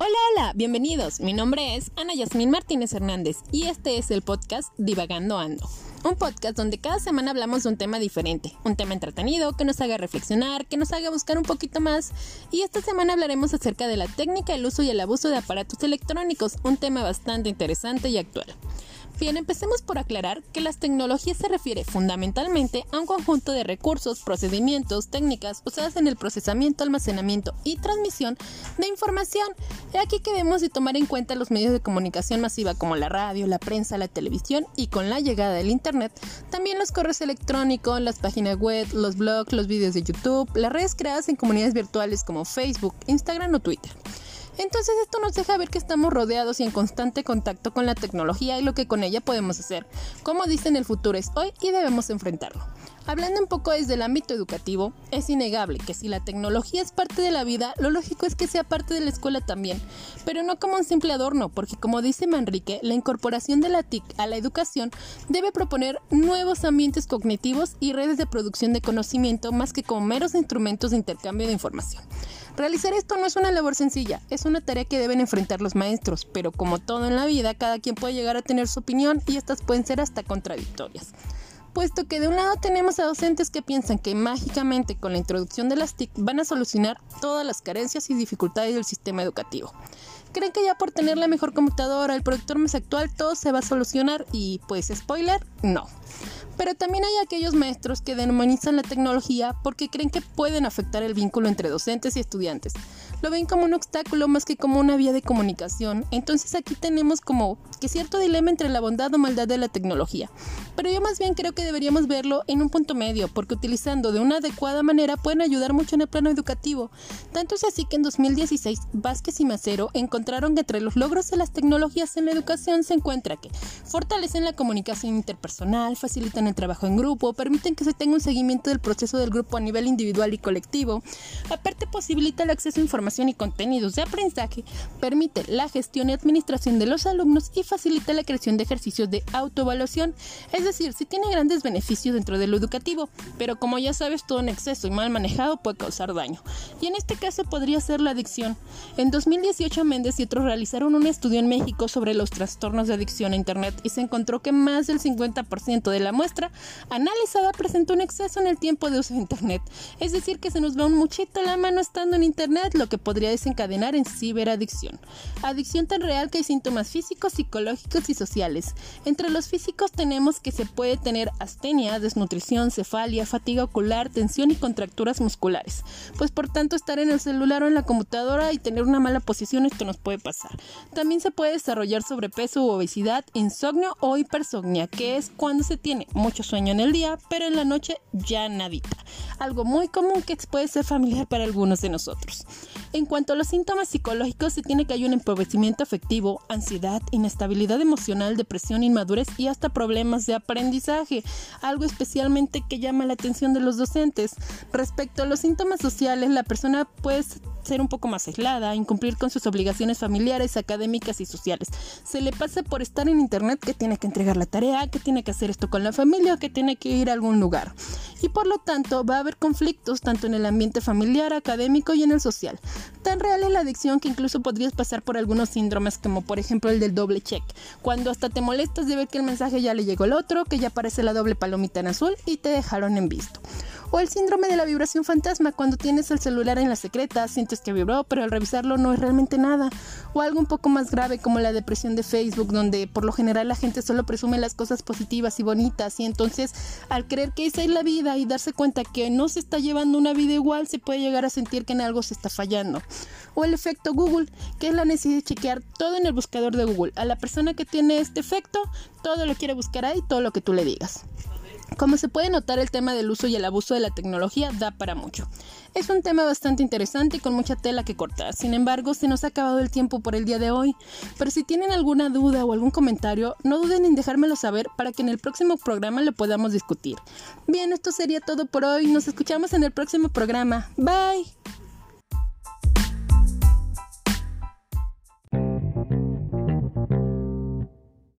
Hola, hola, bienvenidos. Mi nombre es Ana Yasmín Martínez Hernández y este es el podcast Divagando Ando. Un podcast donde cada semana hablamos de un tema diferente, un tema entretenido que nos haga reflexionar, que nos haga buscar un poquito más. Y esta semana hablaremos acerca de la técnica, el uso y el abuso de aparatos electrónicos, un tema bastante interesante y actual. Bien, empecemos por aclarar que las tecnologías se refiere fundamentalmente a un conjunto de recursos, procedimientos, técnicas usadas en el procesamiento, almacenamiento y transmisión de información. He aquí que debemos de tomar en cuenta los medios de comunicación masiva como la radio, la prensa, la televisión y con la llegada del Internet, también los correos electrónicos, las páginas web, los blogs, los vídeos de YouTube, las redes creadas en comunidades virtuales como Facebook, Instagram o Twitter. Entonces esto nos deja ver que estamos rodeados y en constante contacto con la tecnología y lo que con ella podemos hacer. Como dicen, el futuro es hoy y debemos enfrentarlo. Hablando un poco desde el ámbito educativo, es innegable que si la tecnología es parte de la vida, lo lógico es que sea parte de la escuela también, pero no como un simple adorno, porque como dice Manrique, la incorporación de la TIC a la educación debe proponer nuevos ambientes cognitivos y redes de producción de conocimiento más que como meros instrumentos de intercambio de información. Realizar esto no es una labor sencilla, es una tarea que deben enfrentar los maestros, pero como todo en la vida, cada quien puede llegar a tener su opinión y estas pueden ser hasta contradictorias puesto que de un lado tenemos a docentes que piensan que mágicamente con la introducción de las TIC van a solucionar todas las carencias y dificultades del sistema educativo. Creen que ya por tener la mejor computadora, el productor más actual, todo se va a solucionar y pues spoiler, no. Pero también hay aquellos maestros que demonizan la tecnología porque creen que pueden afectar el vínculo entre docentes y estudiantes. Lo ven como un obstáculo más que como una vía de comunicación. Entonces aquí tenemos como que cierto dilema entre la bondad o maldad de la tecnología. Pero yo más bien creo que deberíamos verlo en un punto medio, porque utilizando de una adecuada manera pueden ayudar mucho en el plano educativo. Tanto es así que en 2016 Vázquez y Macero encontraron que entre los logros de las tecnologías en la educación se encuentra que fortalecen la comunicación interpersonal, facilitan el trabajo en grupo, permiten que se tenga un seguimiento del proceso del grupo a nivel individual y colectivo. Aparte posibilita el acceso a información y contenidos de aprendizaje, permite la gestión y administración de los alumnos y facilita la creación de ejercicios de autoevaluación. Es decir, si tiene grandes beneficios dentro de lo educativo, pero como ya sabes, todo en exceso y mal manejado puede causar daño. Y en este caso podría ser la adicción. En 2018 Méndez y otros realizaron un estudio en México sobre los trastornos de adicción a Internet y se encontró que más del 50% de la muestra analizada presentó un exceso en el tiempo de uso de Internet. Es decir, que se nos va un muchito la mano estando en Internet, lo que podría desencadenar en ciberadicción. Adicción tan real que hay síntomas físicos, psicológicos y sociales. Entre los físicos tenemos que se puede tener astenia, desnutrición, cefalia, fatiga ocular, tensión y contracturas musculares. Pues por tanto estar en el celular o en la computadora y tener una mala posición esto nos puede pasar. También se puede desarrollar sobrepeso u obesidad, insomnio o hipersomnia, que es cuando se tiene mucho sueño en el día, pero en la noche ya nadita. Algo muy común que puede ser familiar para algunos de nosotros. En cuanto a los síntomas psicológicos, se tiene que hay un empobrecimiento afectivo, ansiedad, inestabilidad emocional, depresión, inmadurez y hasta problemas de aprendizaje, algo especialmente que llama la atención de los docentes. Respecto a los síntomas sociales, la persona puede ser un poco más aislada, incumplir con sus obligaciones familiares, académicas y sociales. Se le pasa por estar en internet que tiene que entregar la tarea, que tiene que hacer esto con la familia o que tiene que ir a algún lugar. Y por lo tanto va a haber conflictos tanto en el ambiente familiar, académico y en el social. Tan real es la adicción que incluso podrías pasar por algunos síndromes como por ejemplo el del doble check, cuando hasta te molestas de ver que el mensaje ya le llegó al otro, que ya aparece la doble palomita en azul y te dejaron en visto. O el síndrome de la vibración fantasma, cuando tienes el celular en la secreta, sientes que vibró, pero al revisarlo no es realmente nada. O algo un poco más grave como la depresión de Facebook, donde por lo general la gente solo presume las cosas positivas y bonitas, y entonces al creer que esa es la vida y darse cuenta que no se está llevando una vida igual, se puede llegar a sentir que en algo se está fallando. O el efecto Google, que es la necesidad de chequear todo en el buscador de Google. A la persona que tiene este efecto, todo lo quiere buscar ahí, todo lo que tú le digas. Como se puede notar, el tema del uso y el abuso de la tecnología da para mucho. Es un tema bastante interesante y con mucha tela que cortar. Sin embargo, se nos ha acabado el tiempo por el día de hoy. Pero si tienen alguna duda o algún comentario, no duden en dejármelo saber para que en el próximo programa lo podamos discutir. Bien, esto sería todo por hoy. Nos escuchamos en el próximo programa. Bye.